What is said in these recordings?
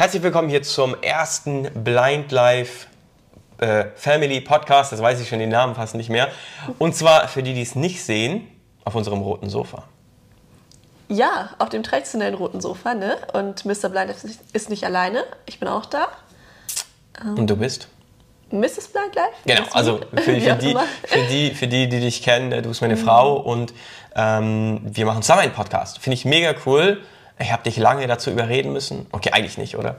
Herzlich willkommen hier zum ersten Blind Live äh, Family Podcast. Das weiß ich schon den Namen fast nicht mehr. Und zwar für die, die es nicht sehen, auf unserem roten Sofa. Ja, auf dem traditionellen roten Sofa, ne? Und Mr. Blind Life ist nicht alleine. Ich bin auch da. Und du bist? Mrs. Blind Life? Genau, also für, für, die, für, die, für die, die dich kennen, äh, du bist meine Frau und ähm, wir machen zusammen einen Podcast. Finde ich mega cool. Ich habe dich lange dazu überreden müssen. Okay, eigentlich nicht, oder?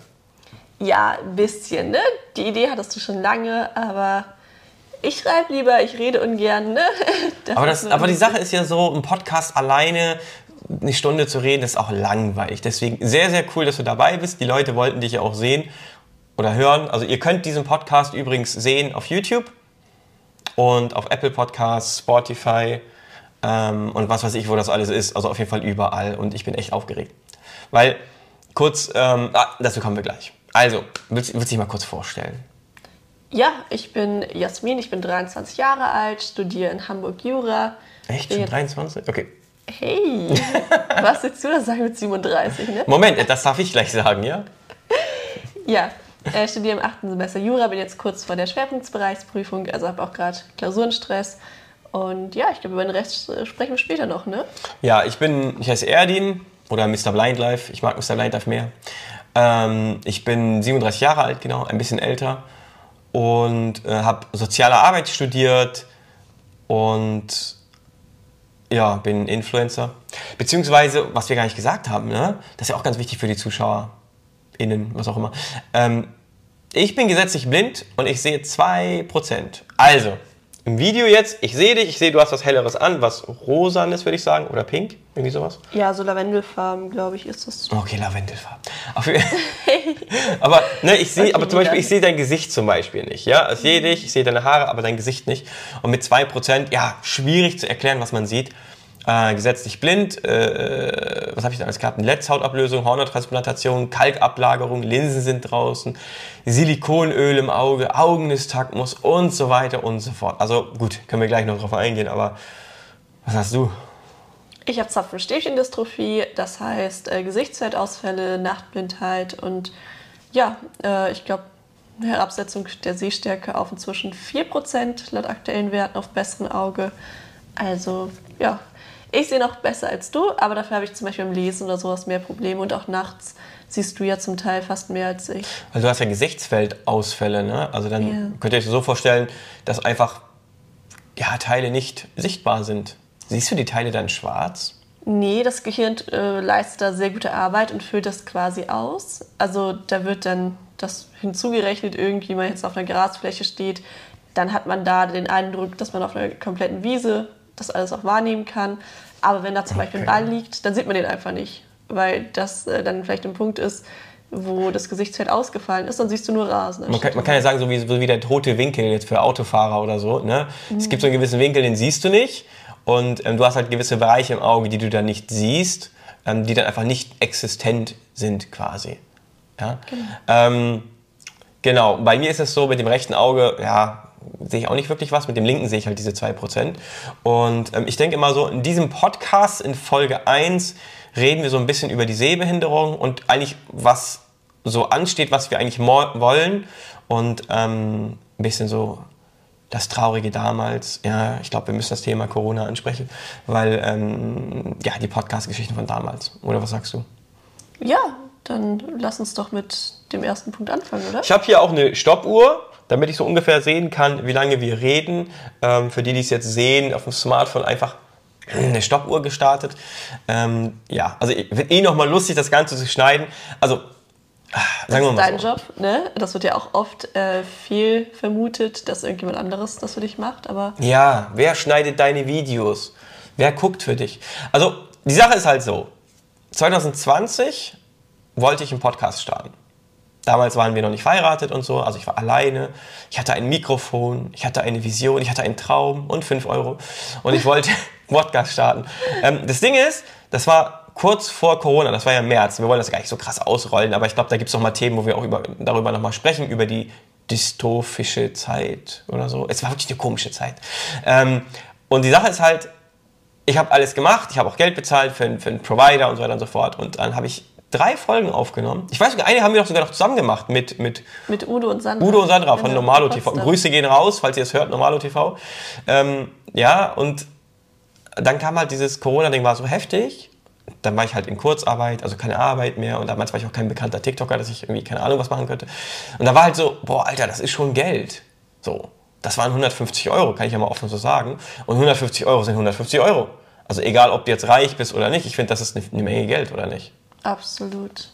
Ja, ein bisschen, ne? Die Idee hattest du schon lange, aber ich schreibe lieber, ich rede ungern, ne? Das Aber, das, aber die Sache ist ja so, ein Podcast alleine eine Stunde zu reden, ist auch langweilig. Deswegen sehr, sehr cool, dass du dabei bist. Die Leute wollten dich ja auch sehen oder hören. Also ihr könnt diesen Podcast übrigens sehen auf YouTube und auf Apple Podcasts, Spotify ähm, und was weiß ich, wo das alles ist. Also auf jeden Fall überall. Und ich bin echt aufgeregt. Weil, kurz, ähm, ah, dazu kommen wir gleich. Also, willst, willst du dich mal kurz vorstellen? Ja, ich bin Jasmin, ich bin 23 Jahre alt, studiere in Hamburg Jura. Echt? Schon jetzt- 23? Okay. Hey, was willst du das sagen mit 37, ne? Moment, das darf ich gleich sagen, ja? Ja, äh, studiere im achten Semester Jura, bin jetzt kurz vor der Schwerpunktsbereichsprüfung, also habe auch gerade Klausurenstress. Und ja, ich glaube, über den Rest äh, sprechen wir später noch, ne? Ja, ich bin, ich heiße Erdin oder Mr. Blind Life. Ich mag Mr. Blind Life mehr. Ähm, ich bin 37 Jahre alt, genau, ein bisschen älter und äh, habe soziale Arbeit studiert und ja, bin Influencer. Beziehungsweise, was wir gar nicht gesagt haben, ne? das ist ja auch ganz wichtig für die ZuschauerInnen, was auch immer. Ähm, ich bin gesetzlich blind und ich sehe 2%. Also, im Video jetzt, ich sehe dich, ich sehe, du hast was Helleres an, was rosanes, würde ich sagen, oder pink, irgendwie sowas. Ja, so Lavendelfarben, glaube ich, ist das. Okay, Lavendelfarben. Aber ne, ich sehe, Okay, aber zum Beispiel, ich sehe dein Gesicht zum Beispiel nicht. Ja, ich sehe dich, ich sehe deine Haare, aber dein Gesicht nicht. Und mit 2%, ja, schwierig zu erklären, was man sieht. Äh, gesetzlich blind, äh, was habe ich da alles gehabt? Eine Letzthautablösung, Hormontransplantation, Kalkablagerung, Linsen sind draußen, Silikonöl im Auge, Augenystagmus und so weiter und so fort. Also gut, können wir gleich noch drauf eingehen, aber was hast du? Ich habe Zapfenstäbchendystrophie, das heißt äh, Gesichtsfeldausfälle, Nachtblindheit und ja, äh, ich glaube, Herabsetzung der Sehstärke auf inzwischen 4% laut aktuellen Werten auf besseren Auge. Also ja, ich sehe noch besser als du, aber dafür habe ich zum Beispiel im Lesen oder sowas mehr Probleme und auch nachts siehst du ja zum Teil fast mehr als ich. Weil du hast ja Gesichtsfeldausfälle, ne? Also dann Ja. könnt ihr euch so vorstellen, dass einfach ja, Teile nicht sichtbar sind. Siehst du die Teile dann schwarz? Nee, das Gehirn äh, leistet da sehr gute Arbeit und füllt das quasi aus. Also da wird dann das hinzugerechnet, irgendwie man jetzt auf einer Grasfläche steht, dann hat man da den Eindruck, dass man auf einer kompletten Wiese das alles auch wahrnehmen kann. Aber wenn da zum Beispiel ein Okay. Ball liegt, dann sieht man den einfach nicht, weil das äh, dann vielleicht ein Punkt ist, wo das Gesichtsfeld ausgefallen ist, dann siehst du nur Rasen. Man kann, man kann ja sagen, so wie, so wie der tote Winkel jetzt für Autofahrer oder so. Ne? Es gibt so einen gewissen Winkel, den siehst du nicht. Und ähm, du hast halt gewisse Bereiche im Auge, die du dann nicht siehst, ähm, die dann einfach nicht existent sind quasi. Ja? Ähm, genau, bei mir ist es so, mit dem rechten Auge, ja, sehe ich auch nicht wirklich was, mit dem linken sehe ich halt diese 2%. Und ähm, ich denke immer so, in diesem Podcast in Folge 1 reden wir so ein bisschen über die Sehbehinderung und eigentlich was so ansteht, was wir eigentlich wollen und ähm, ein bisschen so das Traurige damals. Ja, ich glaube, wir müssen das Thema Corona ansprechen, weil ähm, ja, die Podcast-Geschichten von damals. Oder was sagst du? Ja, dann lass uns doch mit dem ersten Punkt anfangen, oder? Ich habe hier auch eine Stoppuhr, damit ich so ungefähr sehen kann, wie lange wir reden. Ähm, für die, die es jetzt sehen, auf dem Smartphone einfach eine Stoppuhr gestartet. Ähm, ja, also wird eh nochmal lustig, das Ganze zu schneiden. Also, sagen wir Das ist mal dein so. Job, ne? Das wird ja auch oft äh, viel vermutet, dass irgendjemand anderes das für dich macht, aber Ja, wer schneidet deine Videos? Wer guckt für dich? Also, die Sache ist halt so. 2020 wollte ich einen Podcast starten. Damals waren wir noch nicht verheiratet und so, also ich war alleine. Ich hatte ein Mikrofon, ich hatte eine Vision, ich hatte einen Traum und 5 Euro. Und ich wollte Podcast starten. Ähm, das Ding ist, das war kurz vor Corona, das war ja im März. Wir wollen das gar nicht so krass ausrollen, aber ich glaube, da gibt es noch mal Themen, wo wir auch über, darüber noch mal sprechen, über die dystophische Zeit oder so. Es war wirklich eine komische Zeit. Ähm, und die Sache ist halt, ich habe alles gemacht, ich habe auch Geld bezahlt für, für einen Provider und so weiter und so fort. Und dann habe ich drei Folgen aufgenommen. Ich weiß sogar, eine haben wir doch sogar noch zusammen gemacht mit, mit Mit Udo und Sandra. Udo und Sandra von Ja, Normalo TV. Grüße gehen raus, falls ihr es hört, Normalo TV. Ähm, ja, und dann kam halt dieses Corona-Ding, war so heftig. Dann war ich halt in Kurzarbeit, also keine Arbeit mehr. Und damals war ich auch kein bekannter TikToker, dass ich irgendwie keine Ahnung was machen könnte. Und da war halt so, boah, Alter, das ist schon Geld. So, das waren 150 Euro, kann ich ja mal offen so sagen. Und 150 Euro sind 150 Euro. Also egal, ob du jetzt reich bist oder nicht, ich finde, das ist eine Menge Geld, oder nicht? Absolut.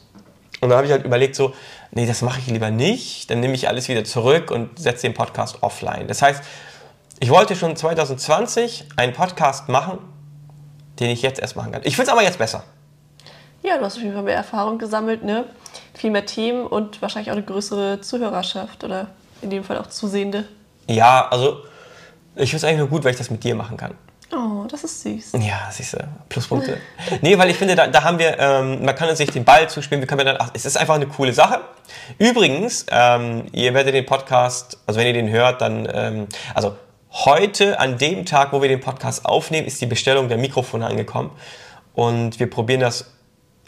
Und dann habe ich halt überlegt, so, nee, das mache ich lieber nicht. Dann nehme ich alles wieder zurück und setze den Podcast offline. Das heißt, ich wollte schon 2020 einen Podcast machen, den ich jetzt erst machen kann. Ich finde es aber jetzt besser. Ja, du hast auf jeden Fall mehr Erfahrung gesammelt, ne? Viel mehr Themen und wahrscheinlich auch eine größere Zuhörerschaft oder in dem Fall auch Zusehende. Ja, also ich finde es eigentlich nur gut, weil ich das mit dir machen kann. Oh, das ist süß. Ja, siehst du, Pluspunkte. nee, weil ich finde, da, da haben wir, ähm, man kann sich den Ball zuspielen, wir können dann, ach, es ist einfach eine coole Sache. Übrigens, ähm, ihr werdet den Podcast, also wenn ihr den hört, dann, ähm, also heute, an dem Tag, wo wir den Podcast aufnehmen, ist die Bestellung der Mikrofone angekommen. Und wir probieren das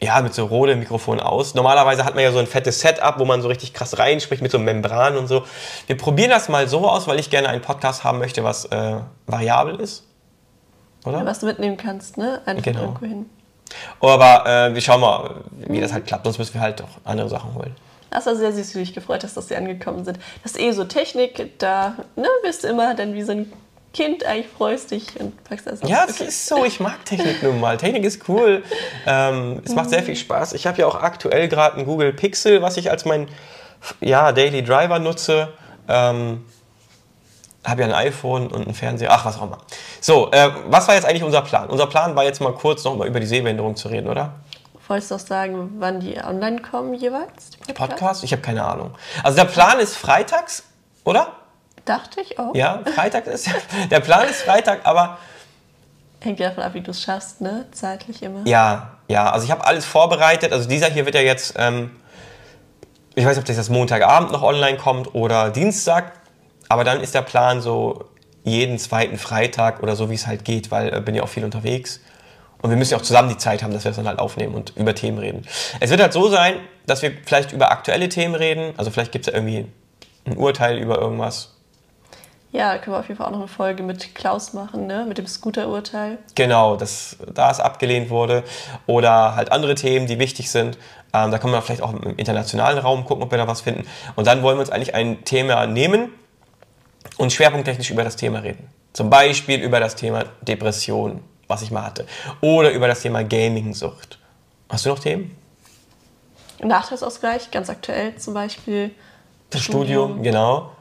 ja, mit so Rode-Mikrofon aus. Normalerweise hat man ja so ein fettes Setup, wo man so richtig krass reinspricht mit so Membran und so. Wir probieren das mal so aus, weil ich gerne einen Podcast haben möchte, was äh, variabel ist. Oder? Was du mitnehmen kannst, ne? Einfach Genau. irgendwo hin. Aber äh, wir schauen mal, wie das halt klappt. Sonst müssen wir halt auch andere Sachen holen. Das war sehr süß, wie dich gefreut hast, dass sie angekommen sind. Das ist eh so Technik, da ne, bist du immer dann wie so ein Kind, eigentlich freust dich und packst das aus. Ja, das ist so. Ich mag Technik nun mal. Technik ist cool. Ähm, es macht sehr viel Spaß. Ich habe ja auch aktuell gerade ein Google Pixel, was ich als mein ja, Daily Driver nutze. Ähm, habe ja ein iPhone und ein Fernseher. Ach, was auch immer. So, äh, was war jetzt eigentlich unser Plan? Unser Plan war jetzt mal kurz noch mal über die Sehbehinderung zu reden, oder? Wolltest du auch sagen, wann die online kommen jeweils? die Podcasts? Podcast? Ich habe keine Ahnung. Also der Plan ist freitags, oder? Dachte ich auch. Ja, Freitag ist der Plan ist Freitag, aber Hängt ja davon ab, wie du es schaffst, ne? Zeitlich immer. ja, ja, also ich habe alles vorbereitet. Also dieser hier wird ja jetzt, ähm, ich weiß nicht, ob das jetzt Montagabend noch online kommt oder Dienstag, aber dann ist der Plan so jeden zweiten Freitag oder so, wie es halt geht, weil äh, bin ja auch viel unterwegs. Und wir müssen ja auch zusammen die Zeit haben, dass wir es dann halt aufnehmen und über Themen reden. Es wird halt so sein, dass wir vielleicht über aktuelle Themen reden. Also vielleicht gibt es ja irgendwie ein Urteil über irgendwas. Ja, da können wir auf jeden Fall auch noch eine Folge mit Klaus machen, ne? Mit dem Scooter-Urteil. Genau, dass da es abgelehnt wurde. Oder halt andere Themen, die wichtig sind. Ähm, da können wir vielleicht auch im internationalen Raum gucken, ob wir da was finden. Und dann wollen wir uns eigentlich ein Thema nehmen und schwerpunkttechnisch über das Thema reden. Zum Beispiel über das Thema Depression, was ich mal hatte. Oder über das Thema Gaming-Sucht. Hast du noch Themen? Nachteilsausgleich, ganz aktuell zum Beispiel. Das Studium, genau.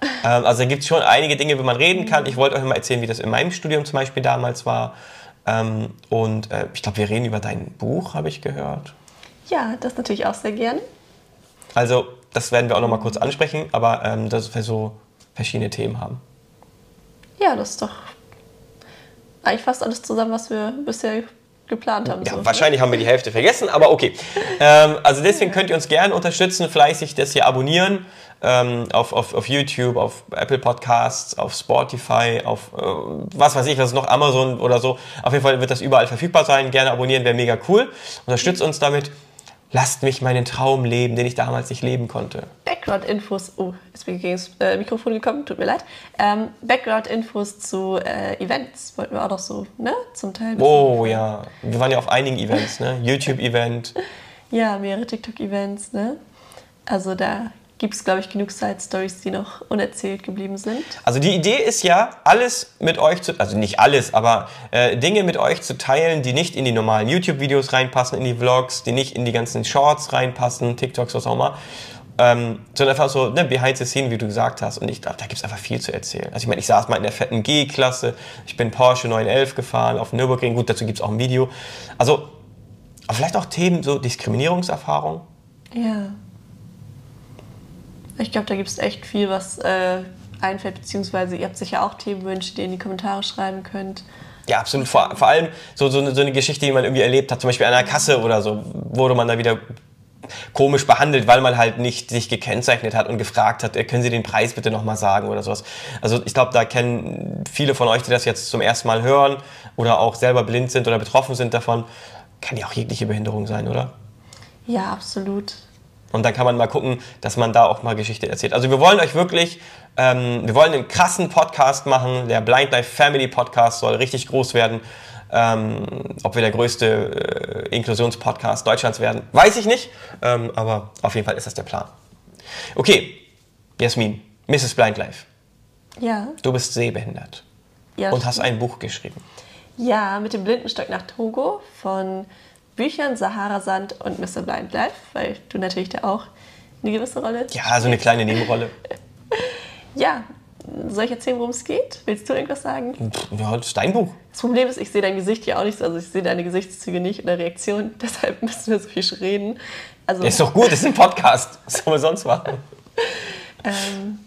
Ähm, also da gibt es schon einige Dinge, wo man reden kann. Ich wollte euch mal erzählen, wie das in meinem Studium zum Beispiel damals war. Ähm, und äh, ich glaube, wir reden über dein Buch, habe ich gehört. Ja, das natürlich auch sehr gern. Also, das werden wir auch noch mal kurz ansprechen, aber ähm, dass wir so verschiedene Themen haben. Ja, das ist doch eigentlich fast alles zusammen, was wir bisher geplant haben. Ja, so, ne? wahrscheinlich haben wir die Hälfte vergessen, aber okay. Ähm, also deswegen könnt ihr uns gerne unterstützen, fleißig das hier abonnieren. Ähm, auf, auf, auf YouTube, auf Apple Podcasts, auf Spotify, auf äh, was weiß ich, was ist noch, Amazon oder so. Auf jeden Fall wird das überall verfügbar sein. Gerne abonnieren, wäre mega cool. Unterstützt uns damit. Lasst mich meinen Traum leben, den ich damals nicht leben konnte. Background-Infos. Oh, jetzt bin ich gegen das äh, Mikrofon gekommen, tut mir leid. Ähm, Background-Infos zu äh, Events wollten wir auch noch so, ne? Zum Teil. Oh ja, wir waren ja auf einigen Events, ne? YouTube-Event. Ja, mehrere TikTok-Events, ne? Also da gibt es, glaube ich, genug Side-Stories, die noch unerzählt geblieben sind. Also die Idee ist ja, alles mit euch zu, also nicht alles, aber äh, Dinge mit euch zu teilen, die nicht in die normalen YouTube-Videos reinpassen, in die Vlogs, die nicht in die ganzen Shorts reinpassen, TikToks, was auch immer. Ähm, sondern einfach so ne, behind the scene, wie du gesagt hast. Und ich glaube, da gibt es einfach viel zu erzählen. Also ich meine, ich saß mal in der fetten G-Klasse, ich bin Porsche 911 gefahren, auf Nürburgring, gut, dazu gibt es auch ein Video. Also, aber vielleicht auch Themen, so Diskriminierungserfahrung. Ja. Ich glaube, da gibt es echt viel, was äh, einfällt, beziehungsweise ihr habt sicher auch Themenwünsche, die ihr in die Kommentare schreiben könnt. Ja, absolut. Vor, vor allem so, so, eine, so eine Geschichte, die man irgendwie erlebt hat, zum Beispiel an einer Kasse oder so, wurde man da wieder komisch behandelt, weil man halt nicht sich gekennzeichnet hat und gefragt hat, äh, können Sie den Preis bitte nochmal sagen oder sowas. Also ich glaube, da kennen viele von euch, die das jetzt zum ersten Mal hören oder auch selber blind sind oder betroffen sind davon, kann ja auch jegliche Behinderung sein, oder? Ja, absolut. Und dann kann man mal gucken, dass man da auch mal Geschichte erzählt. Also wir wollen euch wirklich, ähm, wir wollen einen krassen Podcast machen. Der Blind Life Family Podcast soll richtig groß werden. Ähm, ob wir der größte äh, Inklusionspodcast Deutschlands werden, weiß ich nicht. Ähm, aber auf jeden Fall ist das der Plan. Okay, Jasmin, Mrs. Blind Life. Ja. Du bist sehbehindert ja und hast ein Buch geschrieben. Ja, mit dem Blindenstock nach Togo von Büchern Sahara Sand und Mr. Blind Life, weil du natürlich da auch eine gewisse Rolle. Ja, so eine kleine Nebenrolle. Ja, soll ich erzählen, worum es geht? Willst du irgendwas sagen? Ja, das ist dein Buch. Das Problem ist, ich sehe dein Gesicht ja auch nicht, also ich sehe deine Gesichtszüge nicht oder Reaktion, deshalb müssen wir so viel reden. Also, ist doch gut, das ist ein Podcast. Was sollen wir sonst machen? Ähm,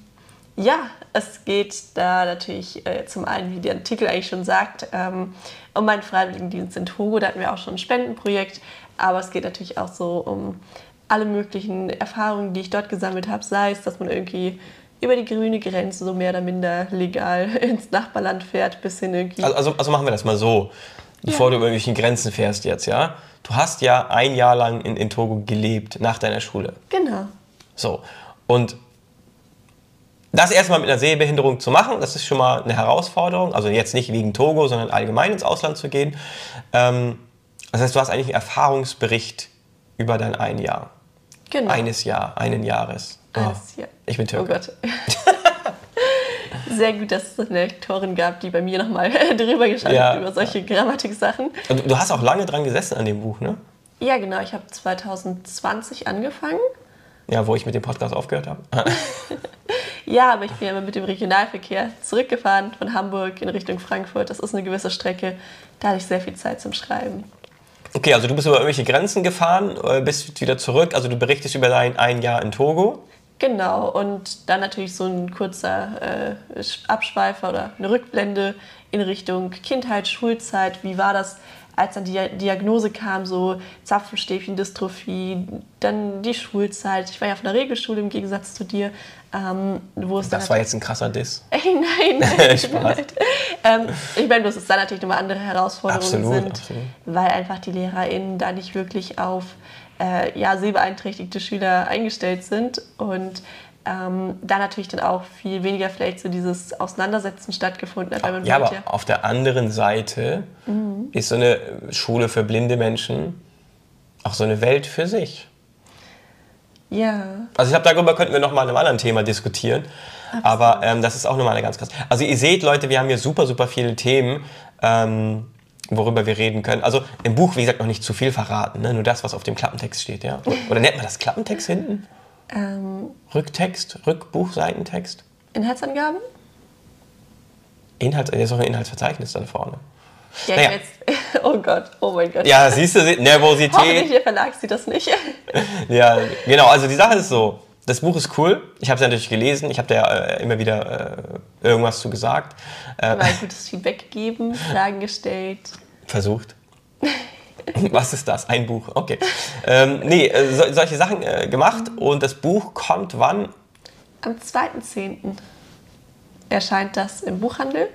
ja, es geht da natürlich äh, zum einen, wie der Artikel eigentlich schon sagt, ähm, um meinen Freiwilligendienst in Togo. Da hatten wir auch schon ein Spendenprojekt, aber es geht natürlich auch so um alle möglichen Erfahrungen, die ich dort gesammelt habe, sei es, dass man irgendwie über die grüne Grenze so mehr oder minder legal ins Nachbarland fährt, bis hin irgendwie. Also, also, also machen wir das mal so, bevor ja. du über irgendwelchen Grenzen fährst jetzt, ja? Du hast ja ein Jahr lang in, in Togo gelebt, nach deiner Schule. Genau. So, und das erstmal mit einer Sehbehinderung zu machen, das ist schon mal eine Herausforderung. Also jetzt nicht wegen Togo, sondern allgemein ins Ausland zu gehen. Ähm, das heißt, du hast eigentlich einen Erfahrungsbericht über dein ein Jahr. Genau. Eines Jahr, einen Jahres. Oh, Eines Jahr. Ich bin Türke. Oh Gott. Sehr gut, dass es eine Lektorin gab, die bei mir nochmal drüber geschaut ja. hat über solche Grammatik-Sachen. Du, du hast auch lange dran gesessen an dem Buch, ne? Ja, genau. Ich habe 2020 angefangen. Ja, wo ich mit dem Podcast aufgehört habe. ja, aber ich bin ja immer mit dem Regionalverkehr zurückgefahren von Hamburg in Richtung Frankfurt. Das ist eine gewisse Strecke. Da hatte ich sehr viel Zeit zum Schreiben. Okay, also du bist über irgendwelche Grenzen gefahren, äh, bist wieder zurück. Also du berichtest über dein ein Jahr in Togo. Genau, und dann natürlich so ein kurzer äh, Abschweifer oder eine Rückblende in Richtung Kindheit, Schulzeit. Wie war das als dann die Diagnose kam, so Zapfenstäbchen-Dystrophie, dann die Schulzeit. Ich war ja auf einer Regelschule im Gegensatz zu dir. Ähm, das war jetzt ein krasser Diss. Ey, nein, nein Spaß. ähm, ich meine, dass es dann natürlich nochmal andere Herausforderungen absolut, sind, absolut. weil einfach die LehrerInnen da nicht wirklich auf äh, ja, sehbeeinträchtigte Schüler eingestellt sind und ähm, da natürlich dann auch viel weniger vielleicht so dieses Auseinandersetzen stattgefunden hat. ja, aber ja auf der anderen Seite mhm. ist so eine Schule für blinde Menschen auch so eine Welt für sich. Ja. Also ich glaube, darüber könnten wir noch mal in einem anderen Thema diskutieren. Absolut. Aber ähm, das ist auch nochmal eine ganz krass. Also ihr seht, Leute, wir haben hier super, super viele Themen, ähm, worüber wir reden können. Also im Buch, wie gesagt, noch nicht zu viel verraten. Ne? Nur das, was auf dem Klappentext steht. Ja? Oder nennt man das Klappentext hinten? Ähm, Rücktext, Rückbuch, Seitentext? Inhaltsangaben? Inhalt, ist auch ein Inhaltsverzeichnis dann vorne. Ja, naja. jetzt, oh Gott, oh mein Gott. Ja, siehst du, Nervosität. Hoffentlich der Verlag sieht das nicht. ja, genau, also die Sache ist so, das Buch ist cool, ich habe es ja natürlich gelesen, ich habe da äh, immer wieder äh, irgendwas zu gesagt. Äh, Mal gutes Feedback gegeben, Fragen gestellt. Versucht. Was ist das? Ein Buch. Okay. Ähm, nee, äh, so, solche Sachen äh, gemacht und das Buch kommt wann? Am 2.10. erscheint das im Buchhandel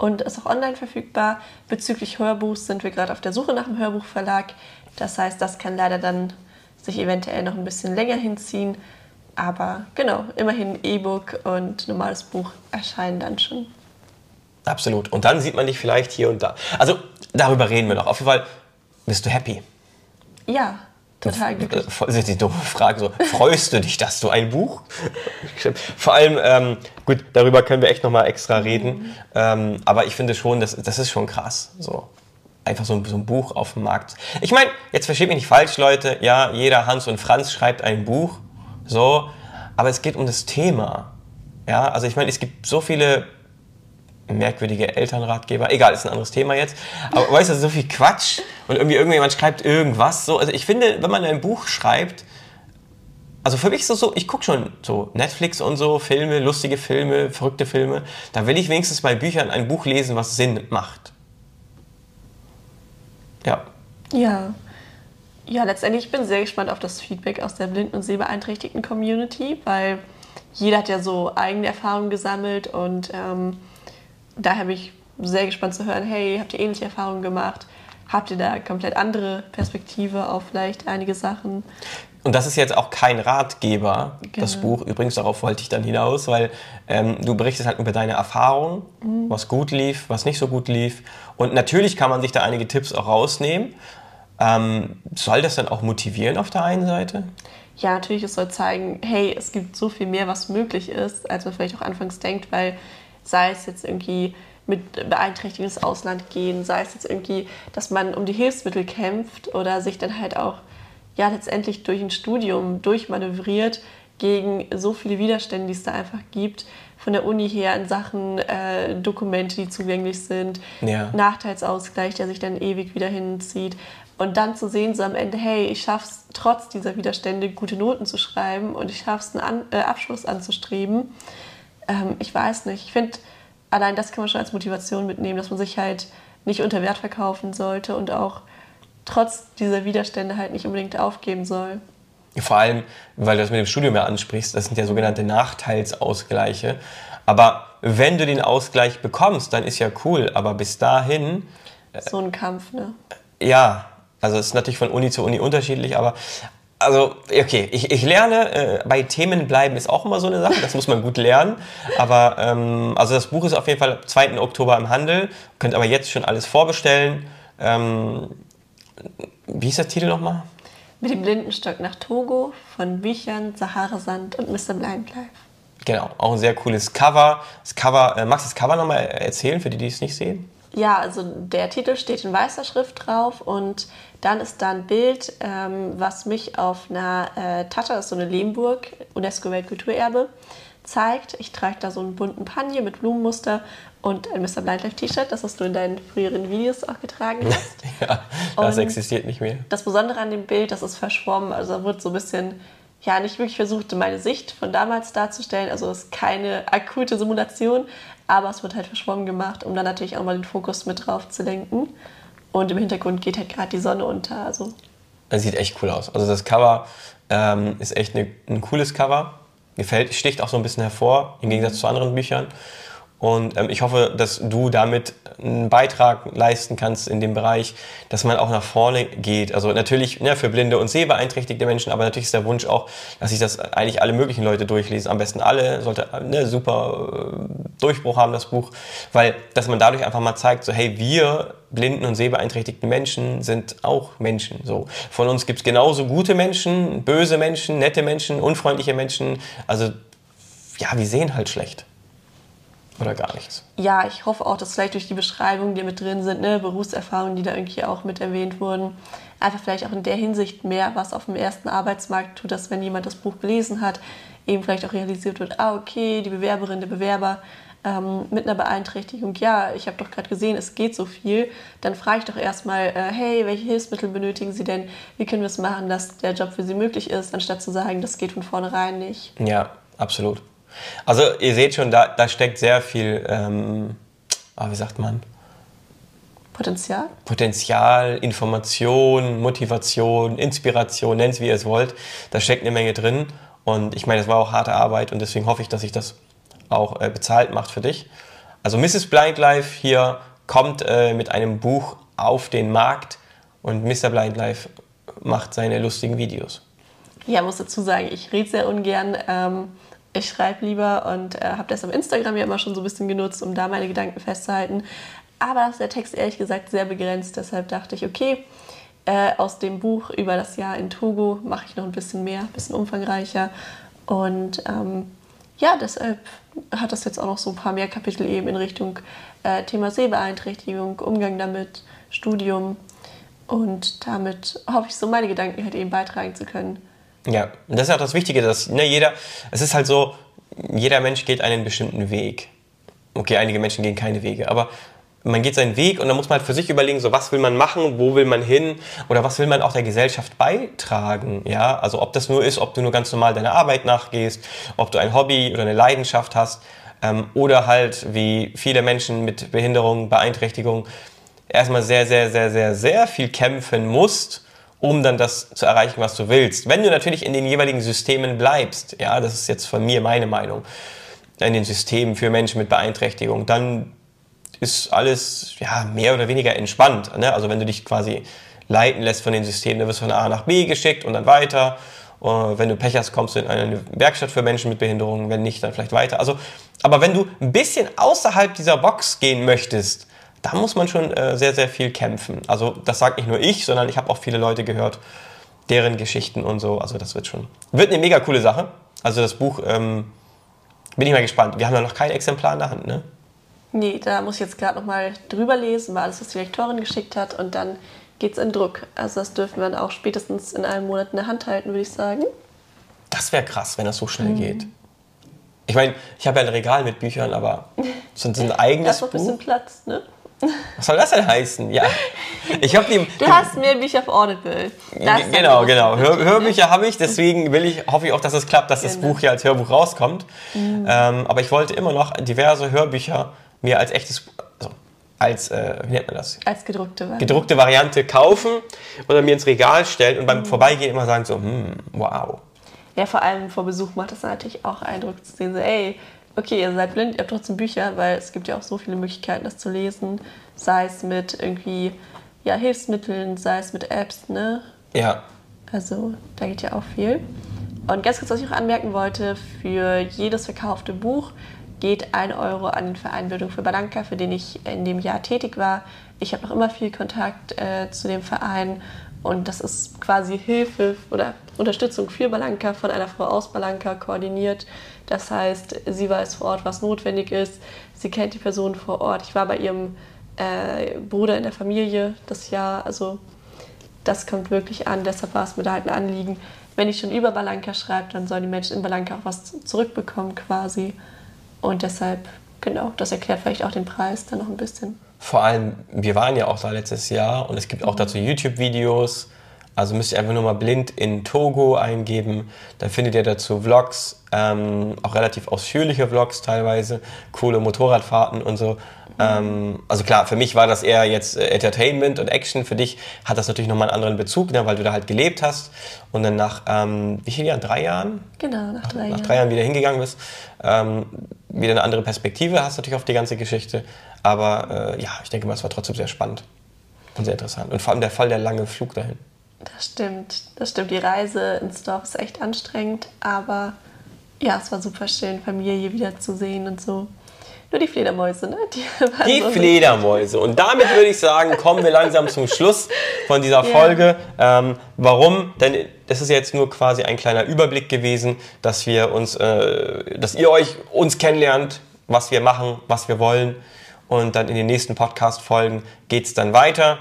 und ist auch online verfügbar. Bezüglich Hörbuchs sind wir gerade auf der Suche nach einem Hörbuchverlag. Das heißt, das kann leider dann sich eventuell noch ein bisschen länger hinziehen. Aber genau, immerhin E-Book und normales Buch erscheinen dann schon. Absolut. Und dann sieht man dich vielleicht hier und da. Also darüber reden wir noch. Auf jeden Fall bist du happy? Ja, total glücklich. Das ist die dumme Frage so. Freust du dich, dass du ein Buch? Vor allem, ähm, gut, darüber können wir echt nochmal extra mhm. reden. Mhm. Ähm, aber ich finde schon, das, das ist schon krass. So. Einfach so ein, so ein Buch auf dem Markt. Ich meine, jetzt versteht mich nicht falsch, Leute. Ja, jeder Hans und Franz schreibt ein Buch. So. Aber es geht um das Thema. Ja, also ich meine, es gibt so viele merkwürdige Elternratgeber. Egal, ist ein anderes Thema jetzt. Aber weißt du, so viel Quatsch und irgendwie irgendjemand schreibt irgendwas. So, also ich finde, wenn man ein Buch schreibt, also für mich ist das so, ich gucke schon so Netflix und so, Filme, lustige Filme, verrückte Filme. Da will ich wenigstens bei Büchern ein Buch lesen, was Sinn macht. Ja. Ja. Ja, letztendlich bin ich sehr gespannt auf das Feedback aus der blinden und sehbeeinträchtigten Community, weil jeder hat ja so eigene Erfahrungen gesammelt und ähm, daher bin ich sehr gespannt zu hören, hey, habt ihr ähnliche Erfahrungen gemacht? habt ihr da komplett andere Perspektive auf vielleicht einige Sachen. Und das ist jetzt auch kein Ratgeber, genau. das Buch. Übrigens, darauf wollte ich dann hinaus, weil ähm, du berichtest halt über deine Erfahrungen, mhm. was gut lief, was nicht so gut lief. Und natürlich kann man sich da einige Tipps auch rausnehmen. Ähm, soll das dann auch motivieren auf der einen Seite? Ja, natürlich, es soll zeigen, hey, es gibt so viel mehr, was möglich ist, als man vielleicht auch anfangs denkt, weil sei es jetzt irgendwie mit Beeinträchtigung ins Ausland gehen, sei es jetzt irgendwie, dass man um die Hilfsmittel kämpft oder sich dann halt auch ja letztendlich durch ein Studium durchmanövriert gegen so viele Widerstände, die es da einfach gibt. Von der Uni her in Sachen äh, Dokumente, die zugänglich sind, ja. Nachteilsausgleich, der sich dann ewig wieder hinzieht. Und dann zu sehen, so am Ende, hey, ich schaffe es trotz dieser Widerstände, gute Noten zu schreiben und ich schaffe es, einen An äh, Abschluss anzustreben. Ähm, ich weiß nicht. Ich finde, allein das kann man schon als Motivation mitnehmen, dass man sich halt nicht unter Wert verkaufen sollte und auch trotz dieser Widerstände halt nicht unbedingt aufgeben soll. Vor allem, weil du das mit dem Studium ja ansprichst, das sind ja sogenannte Nachteilsausgleiche. Aber wenn du den Ausgleich bekommst, dann ist ja cool. Aber bis dahin. Äh, so ein Kampf, ne? Ja, also es ist natürlich von Uni zu Uni unterschiedlich, aber also, okay, ich, ich lerne, äh, bei Themen bleiben ist auch immer so eine Sache, das muss man gut lernen. Aber ähm, also das Buch ist auf jeden Fall am 2. Oktober im Handel, könnt aber jetzt schon alles vorbestellen. Ähm, wie ist der Titel nochmal? Mit dem Blindenstock nach Togo von Büchern, Sahara-Sand und Mr. Blind Life. Genau, auch ein sehr cooles Cover. Das Cover äh, magst du das Cover nochmal erzählen, für die, die es nicht sehen? Ja, also der Titel steht in weißer Schrift drauf und dann ist da ein Bild, ähm, was mich auf einer äh, Tata, das ist so eine Lehmburg, UNESCO-Weltkulturerbe, zeigt. Ich trage da so einen bunten Panier mit Blumenmuster und ein Mr. Blindlife T-Shirt, das hast du in deinen früheren Videos auch getragen hast. ja, das und existiert nicht mehr. Das Besondere an dem Bild, das ist verschwommen, also da wird so ein bisschen, ja, nicht wirklich versucht, meine Sicht von damals darzustellen. Also es ist keine akute Simulation, aber es wird halt verschwommen gemacht, um dann natürlich auch mal den Fokus mit drauf zu lenken. Und im Hintergrund geht halt gerade die Sonne unter. Also. Das sieht echt cool aus. Also das Cover ähm, ist echt eine, ein cooles Cover. Gefällt, sticht auch so ein bisschen hervor, im Gegensatz zu anderen Büchern. Und ähm, ich hoffe, dass du damit einen Beitrag leisten kannst in dem Bereich, dass man auch nach vorne geht. Also natürlich ne, für blinde und sehbeeinträchtigte Menschen, aber natürlich ist der Wunsch auch, dass sich das eigentlich alle möglichen Leute durchlesen. Am besten alle, sollte ne, super äh, Durchbruch haben, das Buch. Weil, dass man dadurch einfach mal zeigt, so hey, wir blinden und sehbeeinträchtigten Menschen sind auch Menschen. So. Von uns gibt es genauso gute Menschen, böse Menschen, nette Menschen, unfreundliche Menschen. Also ja, wir sehen halt schlecht. Oder gar nichts? Ja, ich hoffe auch, dass vielleicht durch die Beschreibungen, die mit drin sind, ne, Berufserfahrungen, die da irgendwie auch mit erwähnt wurden, einfach vielleicht auch in der Hinsicht mehr was auf dem ersten Arbeitsmarkt tut, dass wenn jemand das Buch gelesen hat, eben vielleicht auch realisiert wird, ah okay, die Bewerberin, der Bewerber ähm, mit einer Beeinträchtigung, ja, ich habe doch gerade gesehen, es geht so viel, dann frage ich doch erstmal, äh, hey, welche Hilfsmittel benötigen Sie denn? Wie können wir es machen, dass der Job für Sie möglich ist, anstatt zu sagen, das geht von vornherein nicht. Ja, absolut. Also ihr seht schon, da, da steckt sehr viel, ähm, ah, wie sagt man? Potenzial? Potenzial, Information, Motivation, Inspiration, nennt es wie ihr es wollt. Da steckt eine Menge drin. Und ich meine, das war auch harte Arbeit und deswegen hoffe ich, dass sich das auch äh, bezahlt macht für dich. Also Mrs. Blind Life hier kommt äh, mit einem Buch auf den Markt und Mr. Blind Life macht seine lustigen Videos. Ja, muss dazu sagen, ich rede sehr ungern. Ähm ich schreibe lieber und äh, habe das auf Instagram ja immer schon so ein bisschen genutzt, um da meine Gedanken festzuhalten. Aber ist der Text ehrlich gesagt sehr begrenzt. Deshalb dachte ich, okay, äh, aus dem Buch über das Jahr in Togo mache ich noch ein bisschen mehr, ein bisschen umfangreicher. Und ähm, ja, deshalb hat das jetzt auch noch so ein paar mehr Kapitel eben in Richtung äh, Thema Sehbeeinträchtigung, Umgang damit, Studium. Und damit hoffe ich so meine Gedanken halt eben beitragen zu können. Ja, und das ist auch das Wichtige, dass ne, jeder, es ist halt so, jeder Mensch geht einen bestimmten Weg. Okay, einige Menschen gehen keine Wege, aber man geht seinen Weg und dann muss man halt für sich überlegen, so was will man machen, wo will man hin oder was will man auch der Gesellschaft beitragen, ja? Also ob das nur ist, ob du nur ganz normal deiner Arbeit nachgehst, ob du ein Hobby oder eine Leidenschaft hast ähm, oder halt wie viele Menschen mit Behinderung, Beeinträchtigung erstmal sehr, sehr, sehr, sehr, sehr viel kämpfen musst, um dann das zu erreichen, was du willst. Wenn du natürlich in den jeweiligen Systemen bleibst, ja, das ist jetzt von mir meine Meinung, in den Systemen für Menschen mit Beeinträchtigung, dann ist alles ja, mehr oder weniger entspannt. Ne? Also wenn du dich quasi leiten lässt von den Systemen, dann wirst du von A nach B geschickt und dann weiter. Uh, wenn du Pech hast, kommst du in eine Werkstatt für Menschen mit Behinderungen, wenn nicht, dann vielleicht weiter. Also, aber wenn du ein bisschen außerhalb dieser Box gehen möchtest, da muss man schon äh, sehr, sehr viel kämpfen. Also das sagt nicht nur ich, sondern ich habe auch viele Leute gehört, deren Geschichten und so. Also das wird schon, wird eine mega coole Sache. Also das Buch, ähm, bin ich mal gespannt. Wir haben ja noch kein Exemplar in der Hand, ne? Nee, da muss ich jetzt gerade noch mal drüber lesen, weil alles, was die Lektorin geschickt hat und dann geht es in Druck. Also das dürfen wir dann auch spätestens in einem Monat in der Hand halten, würde ich sagen. Das wäre krass, wenn das so schnell mhm. geht. Ich meine, ich habe ja ein Regal mit Büchern, aber sind ein eigenes Buch. Da ist noch ein bisschen Platz, ne? Was soll das denn heißen? Ja. Ich die. Du hast mehr Bücher auf Audible. genau, genau. Hör, Hörbücher habe ich, deswegen will ich, hoffe ich auch, dass es klappt, dass genau. das Buch hier als Hörbuch rauskommt. Mhm. Ähm, aber ich wollte immer noch diverse Hörbücher mir als echtes, also als, äh, wie nennt man das? Als gedruckte Variante. Gedruckte Variante kaufen oder mir ins Regal stellen und beim mhm. Vorbeigehen immer sagen so, hm, wow. Ja, vor allem vor Besuch macht das natürlich auch Eindruck zu sehen, so, ey, okay, ihr seid blind, ihr habt trotzdem Bücher, weil es gibt ja auch so viele Möglichkeiten, das zu lesen. Sei es mit irgendwie ja, Hilfsmitteln, sei es mit Apps, ne? Ja. Also da geht ja auch viel. Und ganz kurz, was ich auch anmerken wollte, für jedes verkaufte Buch geht ein Euro an den Verein Bildung für Balanka, für den ich in dem Jahr tätig war. Ich habe noch immer viel Kontakt äh, zu dem Verein und das ist quasi Hilfe oder Unterstützung für Balanka von einer Frau aus Balanka koordiniert. Das heißt, sie weiß vor Ort, was notwendig ist. Sie kennt die Person vor Ort. Ich war bei ihrem äh, Bruder in der Familie das Jahr. Also das kommt wirklich an. Deshalb war es mir da halt ein Anliegen. Wenn ich schon über Balanka schreibe, dann sollen die Menschen in Balanka auch was zurückbekommen quasi. Und deshalb, genau, das erklärt vielleicht auch den Preis dann noch ein bisschen. Vor allem, wir waren ja auch da letztes Jahr und es gibt auch dazu YouTube-Videos. Also müsst ihr einfach nur mal blind in Togo eingeben. Dann findet ihr dazu Vlogs, ähm, auch relativ ausführliche Vlogs teilweise, coole Motorradfahrten und so. Ähm, also klar, für mich war das eher jetzt äh, Entertainment und Action. Für dich hat das natürlich nochmal einen anderen Bezug, ne, weil du da halt gelebt hast und dann nach, ähm, wie vielen Jahren? Drei Jahren? Genau, nach drei Jahren. Nach drei Jahren wieder hingegangen bist. Ähm, wieder eine andere Perspektive hast natürlich auf die ganze Geschichte. Aber äh, ja, ich denke mal, es war trotzdem sehr spannend und sehr interessant. Und vor allem der Fall der lange Flug dahin. Das stimmt, das stimmt. Die Reise ins Dorf ist echt anstrengend, aber ja, es war super schön, Familie wiederzusehen und so. Nur die Fledermäuse, ne? Die, die so Fledermäuse. Und damit würde ich sagen, kommen wir langsam zum Schluss von dieser Folge. Yeah. Ähm, warum? Denn das ist jetzt nur quasi ein kleiner Überblick gewesen, dass wir uns, äh, dass ihr euch uns kennenlernt, was wir machen, was wir wollen. Und dann in den nächsten Podcast-Folgen geht es dann weiter.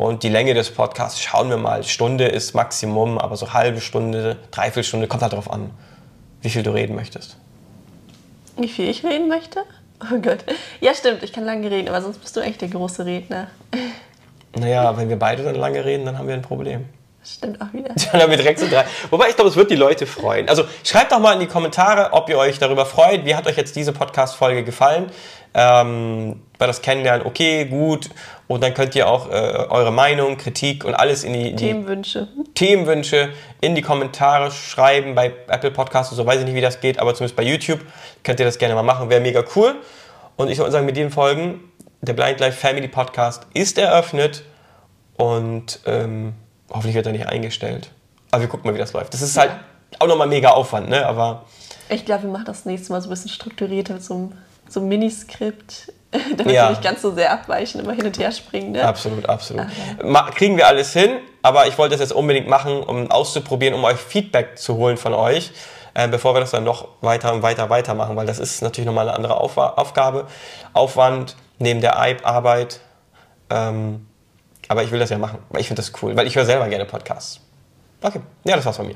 Und die Länge des Podcasts schauen wir mal. Stunde ist Maximum, aber so halbe Stunde, dreiviertel Stunde, kommt halt darauf an, wie viel du reden möchtest. Wie viel ich reden möchte? Oh Gott. Ja, stimmt, ich kann lange reden, aber sonst bist du echt der große Redner. Naja, wenn wir beide dann lange reden, dann haben wir ein Problem. Stimmt auch wieder. Dann haben wir direkt so drei. Wobei ich glaube, es wird die Leute freuen. Also schreibt doch mal in die Kommentare, ob ihr euch darüber freut. Wie hat euch jetzt diese Podcast-Folge gefallen? Ähm, bei das Kennenlernen, okay, gut. Und dann könnt ihr auch äh, eure Meinung, Kritik und alles in die, die Themenwünsche. Themenwünsche in die Kommentare schreiben. Bei Apple Podcasts und so weiß ich nicht, wie das geht, aber zumindest bei YouTube könnt ihr das gerne mal machen. Wäre mega cool. Und ich würde sagen, mit den Folgen, der Blind Life Family Podcast ist eröffnet und ähm, hoffentlich wird er nicht eingestellt. Aber wir gucken mal, wie das läuft. Das ist halt auch nochmal mega Aufwand, ne? Aber ich glaube, wir machen das nächste Mal so ein bisschen strukturierter mit so einem, so einem Miniskript, damit ja. wir nicht ganz so sehr abweichen, immer hin und her springen. Ne? Absolut, absolut. Okay. Kriegen wir alles hin, aber ich wollte das jetzt unbedingt machen, um auszuprobieren, um euch Feedback zu holen von euch, äh, bevor wir das dann noch weiter und weiter weitermachen, weil das ist natürlich nochmal eine andere Auf Aufgabe, Aufwand neben der Arbeit. Ähm, aber ich will das ja machen, weil ich finde das cool, weil ich höre selber gerne Podcasts. Okay, ja, das war's von mir.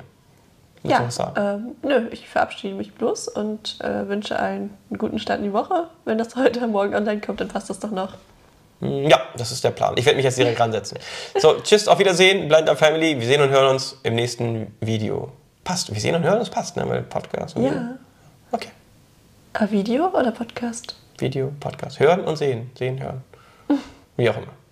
Ja, ähm, nö, ich verabschiede mich bloß und äh, wünsche allen einen guten Start in die Woche. Wenn das heute Morgen online kommt, dann passt das doch noch. Hm, ja, das ist der Plan. Ich werde mich jetzt direkt ransetzen. So, tschüss, auf Wiedersehen, Blind Up Family. Wir sehen und hören uns im nächsten Video. Passt, wir sehen und hören uns, passt, ne? Mit Podcast. Ja. Okay. A Video oder Podcast? Video, Podcast. Hören und sehen. Sehen, hören. Wie auch immer.